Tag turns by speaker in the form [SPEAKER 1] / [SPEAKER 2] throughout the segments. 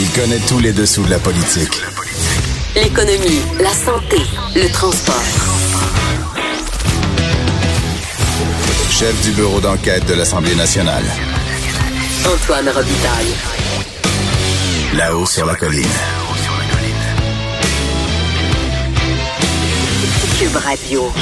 [SPEAKER 1] Il connaît tous les dessous de la politique.
[SPEAKER 2] L'économie, la santé, le transport.
[SPEAKER 1] Chef du bureau d'enquête de l'Assemblée nationale.
[SPEAKER 2] Antoine Robitaille.
[SPEAKER 1] Là-haut sur la colline.
[SPEAKER 2] Cube Radio.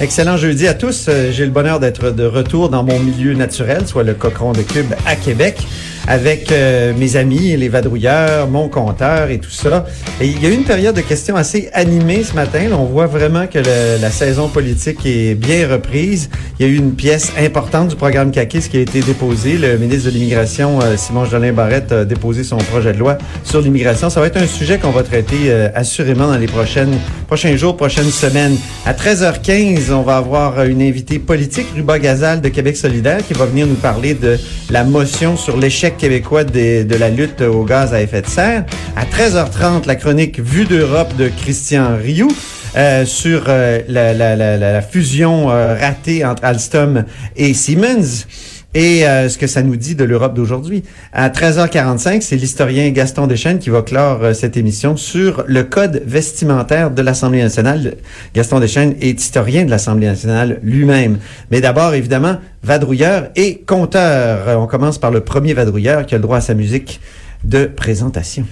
[SPEAKER 3] Excellent jeudi à tous. Euh, J'ai le bonheur d'être de retour dans mon milieu naturel, soit le cochon de Cube à Québec, avec euh, mes amis, les vadrouilleurs, mon compteur et tout ça. Et il y a eu une période de questions assez animée ce matin. On voit vraiment que la saison politique est bien reprise. Il y a eu une pièce importante du programme CAQUIS qui a été déposée. Le ministre de l'Immigration, euh, Simon Jolin Barrette, a déposé son projet de loi sur l'immigration. Ça va être un sujet qu'on va traiter euh, assurément dans les prochaines, prochains jours, prochaines semaines. À 13h15, on va avoir une invitée politique, Ruba Gazal de Québec solidaire, qui va venir nous parler de la motion sur l'échec québécois de la lutte au gaz à effet de serre. À 13h30, la chronique Vue d'Europe de Christian Rioux. euh, sur euh, la fusion euh, ratée entre Alstom et Siemens et euh, ce que ça nous dit de l'Europe d'aujourd'hui. À 13h45, c'est l'historien Gaston Deschênes qui va clore euh, cette émission sur le code vestimentaire de l'Assemblée nationale. Gaston Deschênes est historien de l'Assemblée nationale lui-même. Mais d'abord, évidemment, vadrouilleur et conteur. Euh, On commence par le premier vadrouilleur qui a le droit à sa musique de présentation.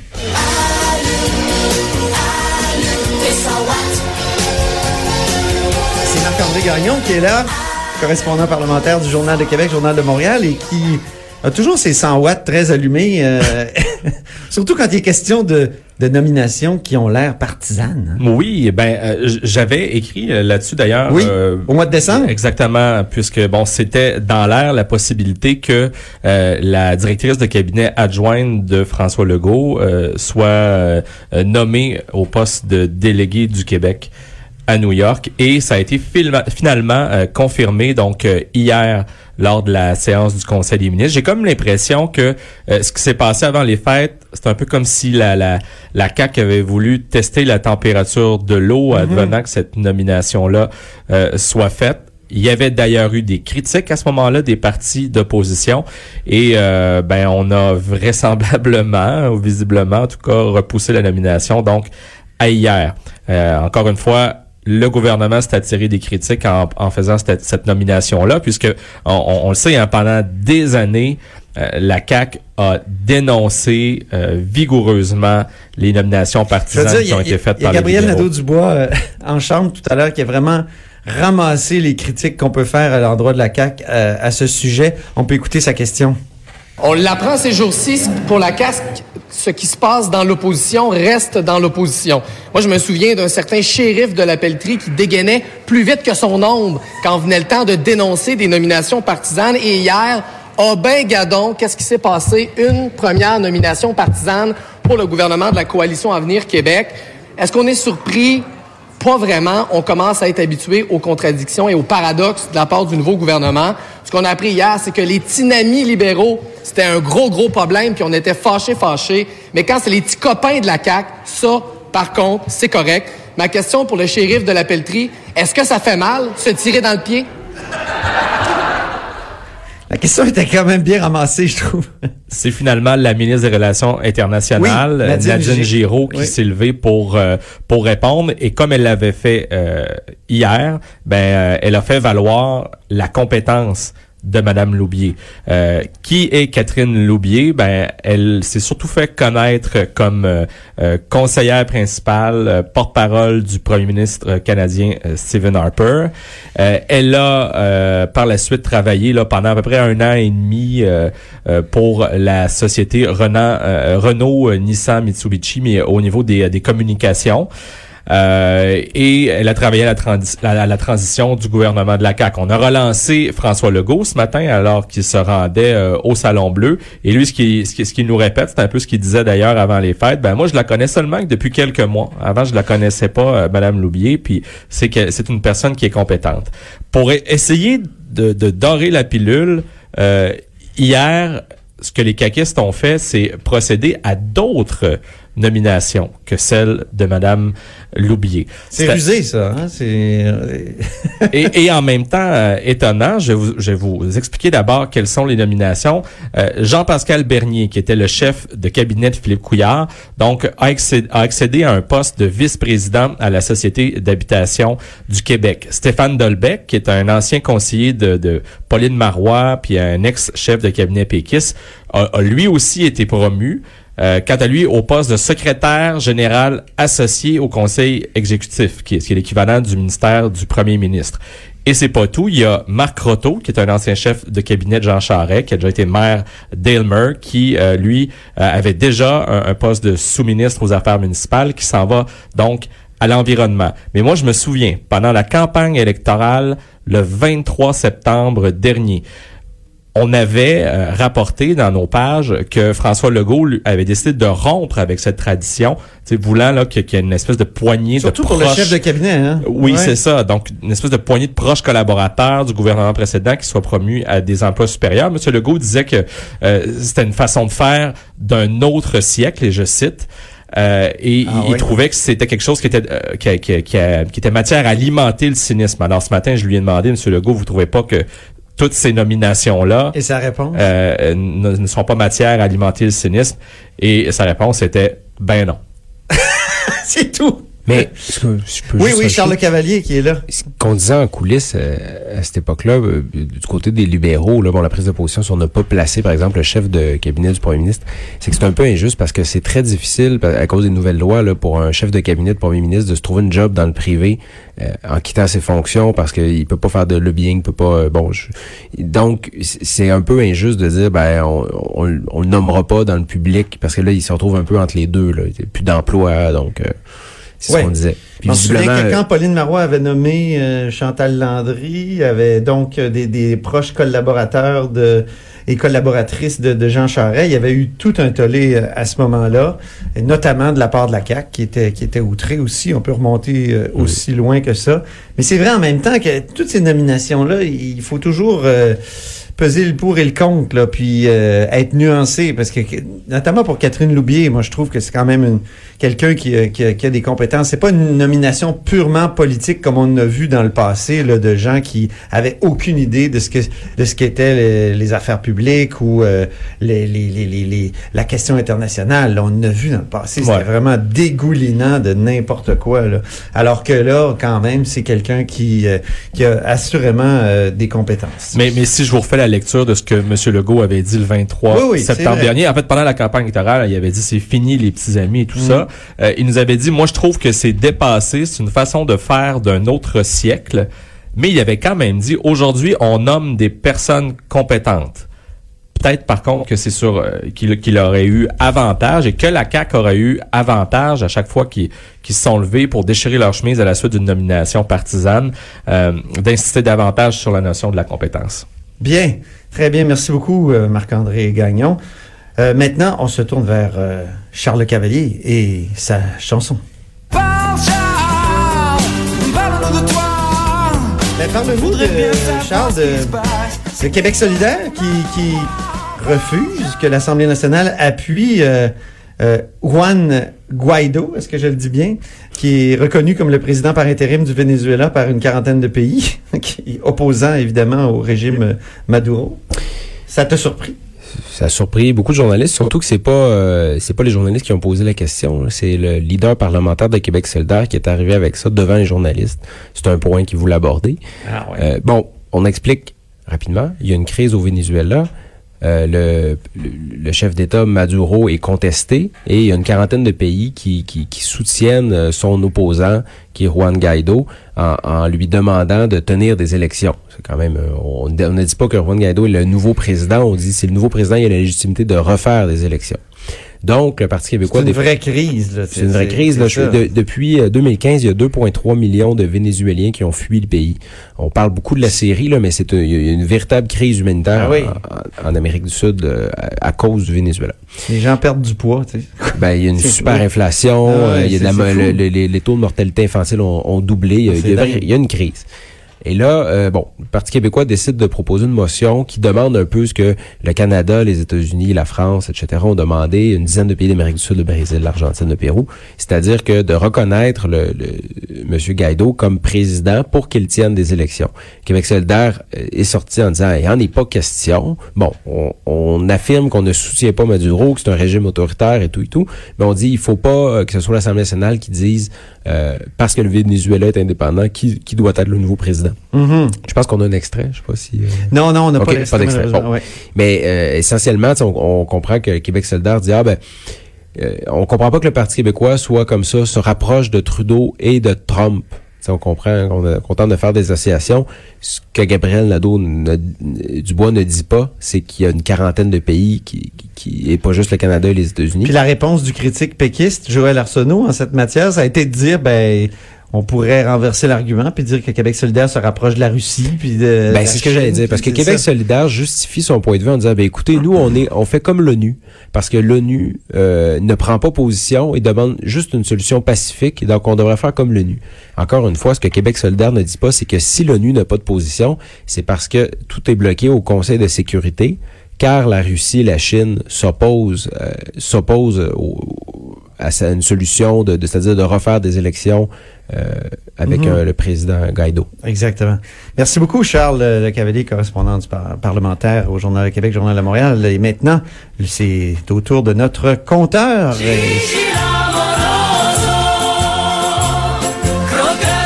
[SPEAKER 3] C'est Marc-André Gagnon qui est là, correspondant parlementaire du Journal de Québec, Journal de Montréal, et qui a toujours ses 100 watts très allumés, euh, surtout quand il est question de, de nominations qui ont l'air partisanes. hein.
[SPEAKER 4] Oui, ben euh, j'avais écrit euh, là-dessus d'ailleurs.
[SPEAKER 3] Oui, au mois de décembre.
[SPEAKER 4] Exactement, puisque bon, c'était dans l'air la possibilité que la directrice de cabinet adjointe de François Legault soit nommée au poste de délégué du Québec à New York et ça a été finalement euh, confirmé donc euh, hier lors de la séance du Conseil des ministres. J'ai comme l'impression que euh, ce qui s'est passé avant les fêtes, c'est un peu comme si la, la, la CAQ avait voulu tester la température de l'eau advenant que cette nomination-là euh, soit faite. Il y avait d'ailleurs eu des critiques à ce moment-là des partis d'opposition et euh, ben on a vraisemblablement ou visiblement en tout cas repoussé la nomination donc à hier. Euh, encore une fois, le gouvernement s'est attiré des critiques en, en faisant cette, cette nomination-là, puisque on, le sait, hein, pendant des années, euh, la CAC a dénoncé euh, vigoureusement les nominations partisanes
[SPEAKER 3] dire,
[SPEAKER 4] qui ont
[SPEAKER 3] a-
[SPEAKER 4] été faites
[SPEAKER 3] il y a
[SPEAKER 4] par
[SPEAKER 3] Gabriel. Nadeau-Dubois euh, en chambre tout à l'heure qui a vraiment ramassé les critiques qu'on peut faire à l'endroit de la CAQ euh, à ce sujet. On peut écouter sa question.
[SPEAKER 5] On l'apprend ces jours-ci, pour la casque, ce qui se passe dans l'opposition reste dans l'opposition. Moi, je me souviens d'un certain shérif de la pelleterie qui dégainait plus vite que son ombre quand venait le temps de dénoncer des nominations partisanes. Et hier, oh ben gadon, qu'est-ce qui s'est passé? Une première nomination partisane pour le gouvernement de la coalition Avenir Québec. Est-ce qu'on est surpris? Pas vraiment. On commence à être habitué aux contradictions et aux paradoxes de la part du nouveau gouvernement. Ce qu'on a appris hier, c'est que les tinamis libéraux, c'était un gros, gros problème, puis on était fâchés, fâchés. Mais quand c'est les petits copains de la CAQ, ça, par contre, c'est correct. Ma question pour le shérif de la pelleterie, est-ce que ça fait mal, se tirer dans le pied?
[SPEAKER 3] La question était quand même bien ramassée, je trouve.
[SPEAKER 4] C'est finalement la ministre des Relations internationales,
[SPEAKER 3] Oui, Nadine
[SPEAKER 4] Nadine,
[SPEAKER 3] Gi-
[SPEAKER 4] Giraud, qui
[SPEAKER 3] Oui.
[SPEAKER 4] s'est levée pour euh, pour répondre. Et comme elle l'avait fait euh, hier, ben euh, elle a fait valoir la compétence de Madame Loubier. Euh, qui est Catherine Loubier? Ben, elle s'est surtout fait connaître comme euh, euh, conseillère principale, euh, porte-parole du Premier ministre euh, canadien Stephen Harper. Elle a par la suite travaillé là pendant à peu près un an et demi pour la société Renault, Renault Nissan Mitsubishi, mais au niveau des, des communications. Euh, et elle a travaillé à la, transition du gouvernement de la CAQ. On a relancé François Legault ce matin alors qu'il se rendait au Salon Bleu. Et lui, ce qu'il nous répète, c'est un peu ce qu'il disait d'ailleurs avant les fêtes. Ben moi, je la connais seulement depuis quelques mois. Avant, je la connaissais pas, Madame Loubier. Puis c'est que c'est une personne qui est compétente. Pour essayer de, de dorer la pilule, hier, ce que les caquistes ont fait, c'est procéder à d'autres nomination que celle de Madame Loubier.
[SPEAKER 3] C'est rusé, ça. Hein?
[SPEAKER 4] et, et, en même temps, euh, étonnant, je vais, vous, je vais vous expliquer d'abord quelles sont les nominations. Euh, Jean-Pascal Bernier, qui était le chef de cabinet de Philippe Couillard, donc a accédé, a accédé à un poste de vice-président à la Société d'habitation du Québec. Stéphane Dolbeck, qui est un ancien conseiller de, de Pauline Marois, puis un ex-chef de cabinet Pékis, a, a lui aussi été promu. Euh, quant à lui, au poste de secrétaire général associé au conseil exécutif, qui est, l'équivalent du ministère du premier ministre. Et c'est pas tout. Il y a Marc Rotto, qui est un ancien chef de cabinet de Jean Charest, qui a déjà été maire d'Aylmer, qui, euh, lui, euh, avait déjà un, un poste de sous-ministre aux affaires municipales, qui s'en va donc à l'environnement. Mais moi, je me souviens, pendant la campagne électorale, le 23 septembre dernier, on avait euh, rapporté dans nos pages que François Legault avait décidé de rompre avec cette tradition, voulant là qu'il y ait une espèce de poignée
[SPEAKER 3] Surtout
[SPEAKER 4] de
[SPEAKER 3] proches... pour le chef de cabinet. Hein?
[SPEAKER 4] Oui, c'est ça. Donc une espèce de poignée de proches collaborateurs du gouvernement précédent qui soient promus à des emplois supérieurs. Monsieur Legault disait que euh, c'était une façon de faire d'un autre siècle, et je cite. Euh, et ah il, trouvait que c'était quelque chose qui était qui, qui, qui, était matière à alimenter le cynisme. Alors ce matin, je lui ai demandé, Monsieur Legault, vous trouvez pas que toutes ces nominations-là
[SPEAKER 3] Et sa réponse?
[SPEAKER 4] Euh, ne, ne, sont pas matière à alimenter le cynisme. Et sa réponse était ben non.
[SPEAKER 3] C'est tout.
[SPEAKER 6] Mais
[SPEAKER 3] oui, oui, Charles Cavalier qui est là.
[SPEAKER 6] Ce qu'on disait en coulisses euh, à cette époque-là, euh, du côté des libéraux, là, bon, la prise de position sur ne pas placer, par exemple, le chef de cabinet du premier ministre, c'est que c'est un peu injuste parce que c'est très difficile, à cause des nouvelles lois, là, pour un chef de cabinet de premier ministre de se trouver une job dans le privé euh, en quittant ses fonctions parce qu'il peut pas faire de lobbying, peut pas. bon, donc c'est un peu injuste de dire, ben, on, on, on, le nommera pas dans le public parce que là, il se retrouve un peu entre les deux, là, plus d'emploi, donc. C'est ce qu'on disait.
[SPEAKER 3] Puis, je me que quand Pauline Marois avait nommé euh, Chantal Landry, avait donc euh, des, des, proches collaborateurs de et collaboratrices de, de, Jean Charest, il y avait eu tout un tollé euh, à ce moment-là, notamment de la part de la CAQ qui était qui était outrée aussi. On peut remonter aussi loin que ça. Mais c'est vrai en même temps que toutes ces nominations là, il faut toujours peser le pour et le contre, là, puis être nuancé, parce que notamment pour Catherine Loubier, moi je trouve que c'est quand même une quelqu'un qui, qui, qui, a des compétences. C'est pas une nomination purement politique comme on a vu dans le passé là, de gens qui avaient aucune idée de ce que de ce qu'étaient les, affaires publiques ou euh, les, les, les, les, la question internationale. Là, on a vu dans le passé, c'était vraiment dégoulinant de n'importe quoi. Là. Alors que là, quand même, c'est quelqu'un qui, euh, qui a assurément euh, des compétences.
[SPEAKER 4] Mais, mais si je vous refais la lecture de ce que M. Legault avait dit le 23 septembre dernier, en fait, pendant la campagne électorale, il avait dit c'est fini les petits amis et tout mm. ça. Euh, il nous avait dit, moi je trouve que c'est dépassé, c'est une façon de faire d'un autre siècle, mais il avait quand même dit, aujourd'hui on nomme des personnes compétentes. Peut-être par contre que c'est sur euh, qu'il aurait eu avantage et que la CAQ aurait eu avantage à chaque fois qu'ils se sont levés pour déchirer leur chemise à la suite d'une nomination partisane, euh, d'insister davantage sur la notion de la compétence.
[SPEAKER 3] Bien, très bien, merci beaucoup Marc-André Gagnon. Euh, maintenant, on se tourne vers euh, Charles Cavalier et sa chanson. Parle-nous de Charles, de, Québec solidaire qui, refuse que l'Assemblée nationale appuie euh, Juan Guaido, est-ce que je le dis bien, qui est reconnu comme le président par intérim du Venezuela par une quarantaine de pays, qui opposant évidemment au régime Maduro. Ça t'a surpris?
[SPEAKER 6] ça a surpris beaucoup de journalistes, surtout que c'est pas euh, c'est pas les journalistes qui ont posé la question, c'est le leader parlementaire de Québec solidaire qui est arrivé avec ça devant les journalistes. C'est un point qu'il voulait aborder. Ah euh, bon, on explique rapidement, il y a une crise au Venezuela. Euh, le, le, chef d'État Maduro est contesté et il y a une quarantaine de pays qui, qui, qui soutiennent euh, son opposant, qui est Juan Guaido, en, en lui demandant de tenir des élections. C'est quand même, euh, on, ne dit pas que Juan Guaido est le nouveau président, on dit c'est le nouveau président, il a la légitimité de refaire des élections. Donc, le Parti québécois...
[SPEAKER 3] C'est une vraie crise. là.
[SPEAKER 6] c'est une vraie crise. Là, de- depuis euh, 2015, il y a 2,3 millions de Vénézuéliens qui ont fui le pays. On parle beaucoup de la Syrie, là, mais c'est une véritable crise humanitaire
[SPEAKER 3] Ah oui.
[SPEAKER 6] en, en Amérique du Sud euh, à, à cause du Venezuela.
[SPEAKER 3] Les gens perdent du poids. tu sais.
[SPEAKER 6] Ben, il y a une super inflation,
[SPEAKER 3] Ah
[SPEAKER 6] euh, il y a de la, le- le- les, les taux de mortalité infantile ont, ont doublé, y a- il y a une crise. Et là, euh, bon, le Parti québécois décide de proposer une motion qui demande un peu ce que le Canada, les États-Unis, la France, etc. ont demandé, une dizaine de pays d'Amérique du Sud, le Brésil, l'Argentine, le Pérou, c'est-à-dire que de reconnaître le, le Monsieur Guaido comme président pour qu'il tienne des élections. Québec solidaire euh, est sorti en disant, il n'y en est pas question. Bon, on, on affirme qu'on ne soutient pas Maduro, que c'est un régime autoritaire et tout et tout, mais on dit, il faut pas euh, que ce soit l'Assemblée nationale qui dise, euh, parce que le Venezuela est indépendant, qui, qui doit être le nouveau président.
[SPEAKER 3] Mhm.
[SPEAKER 6] Je pense qu'on a un extrait, je sais pas si... euh,
[SPEAKER 3] Non, non, on n'a pas
[SPEAKER 6] d'extrait.
[SPEAKER 3] malheureusement,
[SPEAKER 6] Bon.
[SPEAKER 3] ouais.
[SPEAKER 6] Mais euh, essentiellement, on, on comprend que Québec solidaire dit, ah ben, euh, on comprend pas que le Parti québécois soit comme ça, se rapproche de Trudeau et de Trump. On comprend qu'on est content de faire des associations. Ce que Gabriel Nadeau ne- Dubois ne dit pas, c'est qu'il y a une quarantaine de pays qui, qui, qui- et pas juste le Canada et les États-Unis.
[SPEAKER 3] Puis la réponse du critique péquiste, Joël Arsenault, en cette matière, ça a été de dire, ben, on pourrait renverser l'argument puis dire que Québec solidaire se rapproche de la Russie puis de.
[SPEAKER 6] Ben, c'est ce que j'allais dire. Parce que Québec
[SPEAKER 3] ça.
[SPEAKER 6] solidaire justifie son point de vue en disant, ben écoutez, nous, on est, on fait comme l'ONU. Parce que l'ONU euh, ne prend pas position et demande juste une solution pacifique. Donc, on devrait faire comme l'ONU. Encore une fois, ce que Québec solidaire ne dit pas, c'est que si l'ONU n'a pas de position, c'est parce que tout est bloqué au Conseil de sécurité, car la Russie et la Chine s'opposent, euh, s'opposent à une solution de, de- c'est-à-dire de refaire des élections avec
[SPEAKER 3] Mhm.
[SPEAKER 6] euh, le président Guaido.
[SPEAKER 3] Exactement. Merci beaucoup, Charles euh, Le Cavalier, correspondant du par- parlementaire au Journal de Québec, Journal de Montréal. Et maintenant, c'est au tour de notre compteur.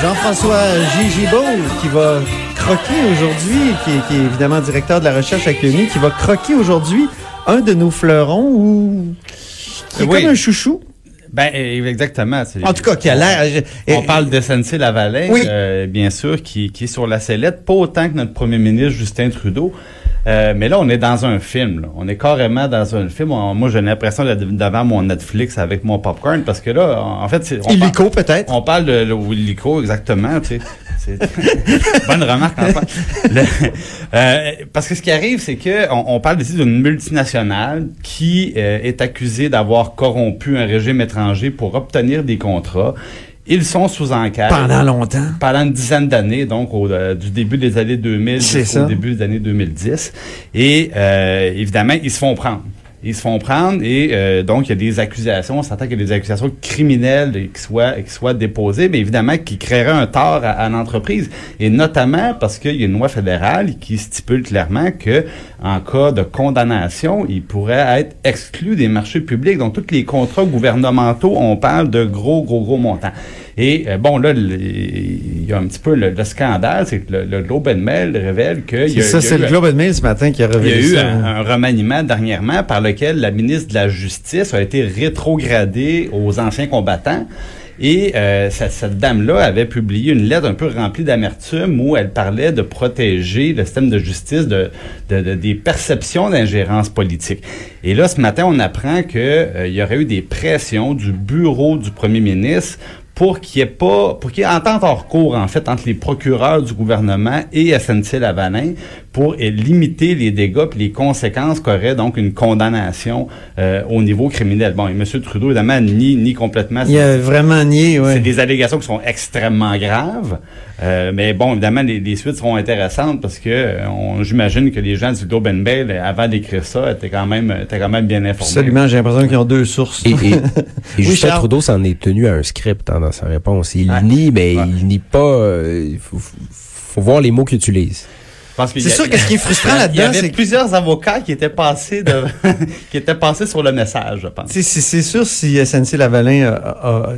[SPEAKER 3] Jean-François Gigibo, qui va croquer aujourd'hui, qui, est- qui est évidemment directeur de la recherche avec l'ONU, qui va croquer aujourd'hui un de nos fleurons ou qui est
[SPEAKER 7] Oui.
[SPEAKER 3] comme un chouchou.
[SPEAKER 7] Ben, euh, exactement.
[SPEAKER 3] En tout cas, qui a l'air...
[SPEAKER 7] On parle de SNC Lavalin,
[SPEAKER 3] Oui.
[SPEAKER 7] euh, bien sûr, qui, qui est sur la sellette, pas autant que notre premier ministre Justin Trudeau. Euh, mais là, on est dans un film. là. On est carrément dans un film. On- moi, j'ai l'impression d'être devant mon Netflix avec mon popcorn parce que là, en fait, c'est. on
[SPEAKER 3] Illico, peut-être.
[SPEAKER 7] On parle de le Willico, exactement. Tu sais. C'est bonne remarque, enfin. Le- euh, parce que ce qui arrive, c'est que on, on parle ici d'une multinationale qui euh, est accusée d'avoir corrompu un régime étranger pour obtenir des contrats. Ils sont sous enquête
[SPEAKER 3] Pendant longtemps.
[SPEAKER 7] pendant une dizaine d'années, donc au, euh, du début des années 2000
[SPEAKER 3] C'est
[SPEAKER 7] jusqu'au début des années 2010. Et évidemment, ils se font prendre. Ils se font prendre et euh, donc il y a des accusations. On s'entend qu'il y a des accusations criminelles qui soient, qui soient déposées, mais évidemment qui créeraient un tort à, à l'entreprise. Et notamment parce qu'il y a une loi fédérale qui stipule clairement que en cas de condamnation, il pourrait être exclu des marchés publics. Donc tous les contrats gouvernementaux, on parle de gros, gros, gros montants. Et euh, bon, là, il y a un petit peu le, le scandale, c'est que le, le Globe and Mail révèle qu'il
[SPEAKER 3] C'est
[SPEAKER 7] a,
[SPEAKER 3] ça, c'est
[SPEAKER 7] eu
[SPEAKER 3] le
[SPEAKER 7] un-
[SPEAKER 3] Globe and Mail ce matin qui a
[SPEAKER 7] il y a
[SPEAKER 3] révélé
[SPEAKER 7] eu un, un remaniement dernièrement par lequel la ministre de la Justice a été rétrogradée aux anciens combattants. Et euh, cette, cette dame-là avait publié une lettre un peu remplie d'amertume où elle parlait de protéger le système de justice de, de- de- des perceptions d'ingérence politique. Et là, ce matin, on apprend que euh, y aurait eu des pressions du bureau du premier ministre pour qu'il n'y ait pas, pour qu'il y ait entente hors cours, en fait, entre les procureurs du gouvernement et SNC-Lavalin pour euh, limiter les dégâts et les conséquences qu'aurait donc une condamnation euh, au niveau criminel. Bon, et M. Trudeau, évidemment, nie, nie complètement.
[SPEAKER 3] Il a vraiment nié,
[SPEAKER 7] C'est
[SPEAKER 3] ouais.
[SPEAKER 7] des allégations qui sont extrêmement graves. Euh, mais bon, évidemment, les, les suites seront intéressantes parce que euh, on- j'imagine que les gens du Globe and Mail, euh, avant d'écrire ça, étaient quand même, étaient quand même bien informés.
[SPEAKER 3] Absolument, j'ai l'impression qu'ils ont deux sources.
[SPEAKER 6] Et, et, et
[SPEAKER 3] Oui,
[SPEAKER 6] Justin
[SPEAKER 3] Charles.
[SPEAKER 6] Trudeau s'en est tenu à un script hein, dans sa réponse. Il
[SPEAKER 7] Ouais.
[SPEAKER 6] nie, mais
[SPEAKER 7] Ouais.
[SPEAKER 6] il nie pas. euh, Il faut, faut- faut voir les mots qu'il utilise.
[SPEAKER 3] C'est sûr que ce qui est frustrant là-dedans, c'est que
[SPEAKER 7] plusieurs avocats qui étaient passés de, qui étaient passés sur le message, je pense.
[SPEAKER 3] c'est- sûr si SNC Lavalin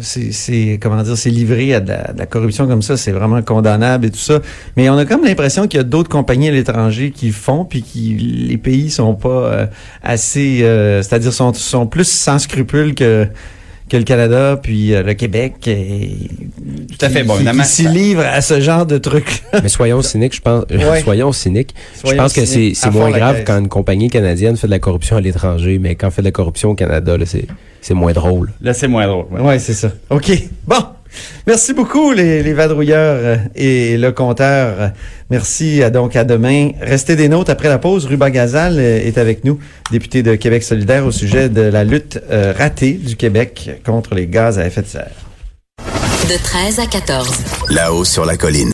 [SPEAKER 3] c'est- c'est comment dire c'est livré à de la, de la corruption comme ça, c'est vraiment condamnable et tout ça. Mais on a comme l'impression qu'il y a d'autres compagnies à l'étranger qui font puis qui les pays sont pas euh, assez, euh, c'est-à-dire sont sont plus sans scrupules que que le Canada puis euh, le Québec et,
[SPEAKER 7] Tout à fait,
[SPEAKER 3] qui-
[SPEAKER 7] bon,
[SPEAKER 3] qui-
[SPEAKER 7] évidemment,
[SPEAKER 3] qui s'y livrent à ce genre de trucs.
[SPEAKER 6] Mais soyons cyniques, je pense. euh,
[SPEAKER 3] Ouais.
[SPEAKER 6] Soyons cyniques.
[SPEAKER 3] Soyons
[SPEAKER 6] je pense que c'est moins grave quand une compagnie canadienne fait de la corruption à l'étranger, mais quand on fait de la corruption au Canada, là, c'est c'est moins drôle.
[SPEAKER 7] Là, c'est moins drôle. ouais.
[SPEAKER 3] Ouais, c'est ça. OK. Bon. Merci beaucoup, les, les vadrouilleurs euh, et le compteur. Merci. À, donc, à demain. Restez des notes après la pause. Ruba Gazal euh, est avec nous, député de Québec solidaire au sujet de la lutte euh, ratée du Québec contre les gaz à effet de serre.
[SPEAKER 2] De 13 à 14.
[SPEAKER 1] Là-haut sur la colline.